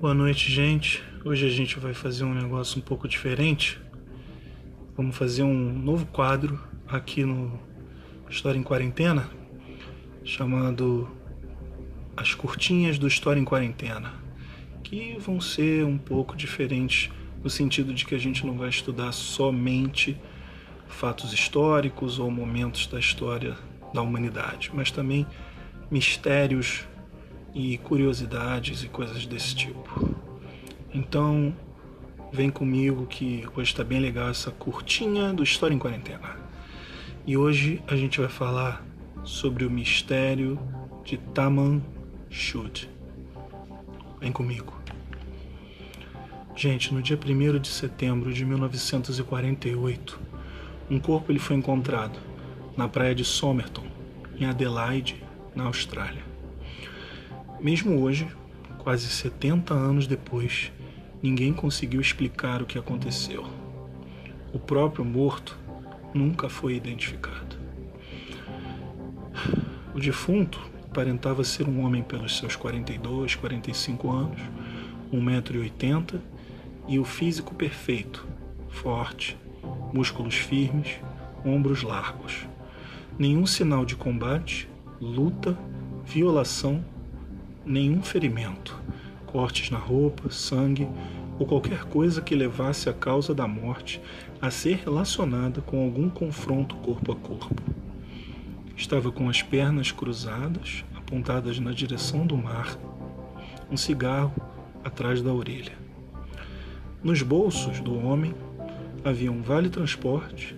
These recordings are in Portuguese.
Boa noite, gente. Hoje a gente vai fazer um negócio um pouco diferente. Vamos fazer um novo quadro aqui no História em Quarentena, chamado As Curtinhas do História em Quarentena, que vão ser um pouco diferentes no sentido de que a gente não vai estudar somente fatos históricos ou momentos da história da humanidade, mas também mistérios e curiosidades e coisas desse tipo. Então, vem comigo que hoje está bem legal essa curtinha do História em Quarentena. E hoje a gente vai falar sobre o mistério de Taman Shud. Vem comigo. Gente, no dia 1 de setembro de 1948, um corpo ele foi encontrado na praia de Somerton, em Adelaide, na Austrália. Mesmo hoje, quase 70 anos depois, ninguém conseguiu explicar o que aconteceu. O próprio morto nunca foi identificado. O defunto aparentava ser um homem pelos seus 42, 45 anos, 1,80m e o físico perfeito, forte, músculos firmes, ombros largos. Nenhum sinal de combate, luta, violação nenhum ferimento, cortes na roupa, sangue ou qualquer coisa que levasse a causa da morte a ser relacionada com algum confronto corpo a corpo. Estava com as pernas cruzadas, apontadas na direção do mar, um cigarro atrás da orelha. Nos bolsos do homem havia um vale-transporte,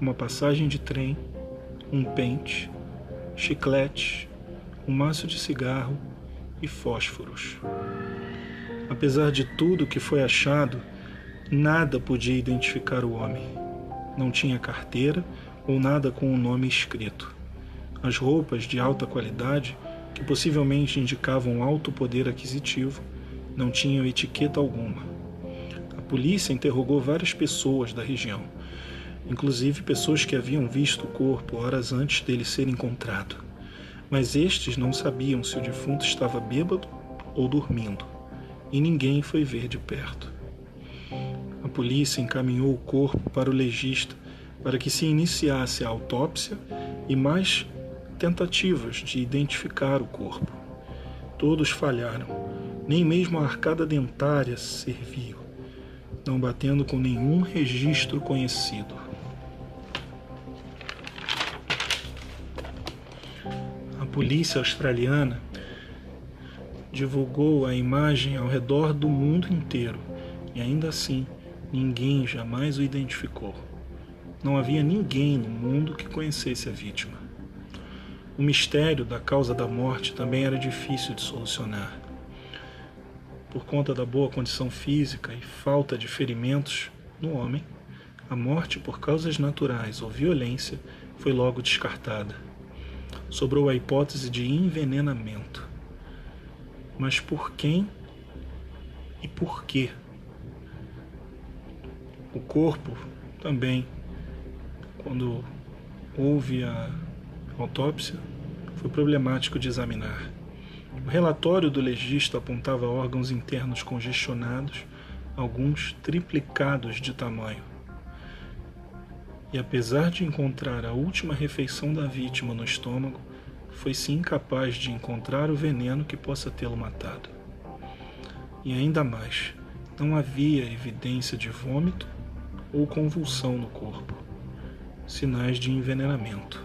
uma passagem de trem, um pente, chiclete, um maço de cigarro e fósforos. Apesar de tudo que foi achado, nada podia identificar o homem. Não tinha carteira ou nada com o nome escrito. As roupas de alta qualidade, que possivelmente indicavam alto poder aquisitivo, não tinham etiqueta alguma. A polícia interrogou várias pessoas da região, inclusive pessoas que haviam visto o corpo horas antes dele ser encontrado mas estes não sabiam se o defunto estava bêbado ou dormindo, e ninguém foi ver de perto. A polícia encaminhou o corpo para o legista para que se iniciasse a autópsia e mais tentativas de identificar o corpo. Todos falharam, nem mesmo a arcada dentária serviu, não batendo com nenhum registro conhecido. Polícia australiana divulgou a imagem ao redor do mundo inteiro e ainda assim ninguém jamais o identificou. Não havia ninguém no mundo que conhecesse a vítima. O mistério da causa da morte também era difícil de solucionar. Por conta da boa condição física e falta de ferimentos no homem, a morte por causas naturais ou violência foi logo descartada sobrou a hipótese de envenenamento. Mas por quem e por quê? O corpo também, quando houve a autópsia, foi problemático de examinar. O relatório do legista apontava órgãos internos congestionados, alguns triplicados de tamanho. E apesar de encontrar a última refeição da vítima no estômago, foi-se incapaz de encontrar o veneno que possa tê-lo matado. E ainda mais, não havia evidência de vômito ou convulsão no corpo, sinais de envenenamento.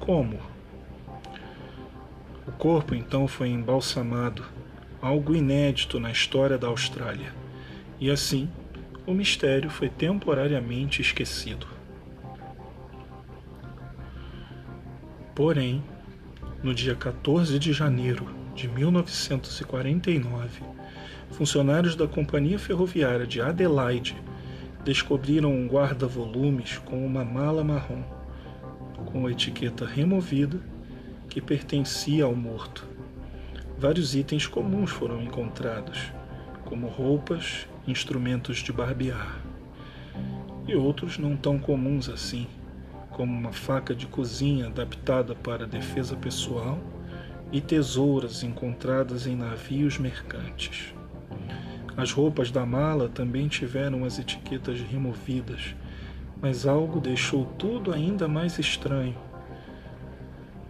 Como? O corpo então foi embalsamado, algo inédito na história da Austrália, e assim o mistério foi temporariamente esquecido. Porém, no dia 14 de janeiro de 1949, funcionários da Companhia Ferroviária de Adelaide descobriram um guarda-volumes com uma mala marrom, com a etiqueta removida, que pertencia ao morto. Vários itens comuns foram encontrados, como roupas instrumentos de barbear, e outros não tão comuns assim, como uma faca de cozinha adaptada para defesa pessoal e tesouras encontradas em navios mercantes. As roupas da mala também tiveram as etiquetas removidas, mas algo deixou tudo ainda mais estranho.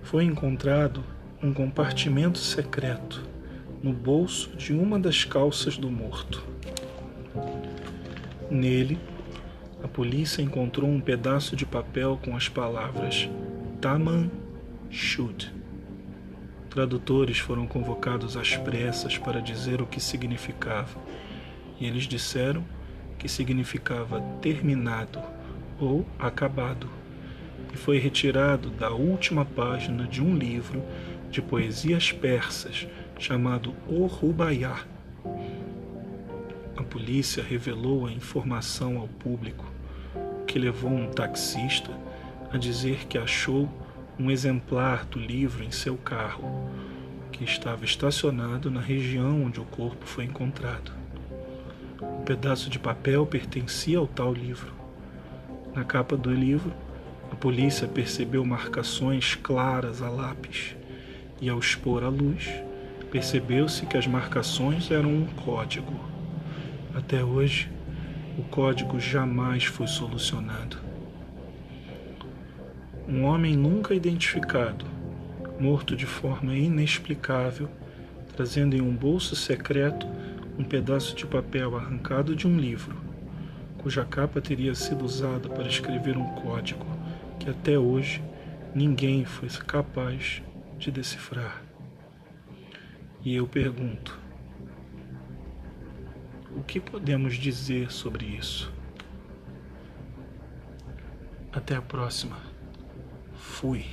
Foi encontrado um compartimento secreto no bolso de uma das calças do morto. Nele, a polícia encontrou um pedaço de papel com as palavras Taman Shud. Tradutores foram convocados às pressas para dizer o que significava, e eles disseram que significava terminado ou acabado, e foi retirado da última página de um livro de poesias persas chamado O Rubaiyá. A polícia revelou a informação ao público, que levou um taxista a dizer que achou um exemplar do livro em seu carro, que estava estacionado na região onde o corpo foi encontrado. O pedaço de papel pertencia ao tal livro. Na capa do livro, a polícia percebeu marcações claras a lápis e, ao expor a luz, percebeu-se que as marcações eram um código. Até hoje, o código jamais foi solucionado. Um homem nunca identificado, morto de forma inexplicável, trazendo em um bolso secreto um pedaço de papel arrancado de um livro, cuja capa teria sido usada para escrever um código que até hoje ninguém foi capaz de decifrar. E eu pergunto: que podemos dizer sobre isso? Até a próxima. Fui.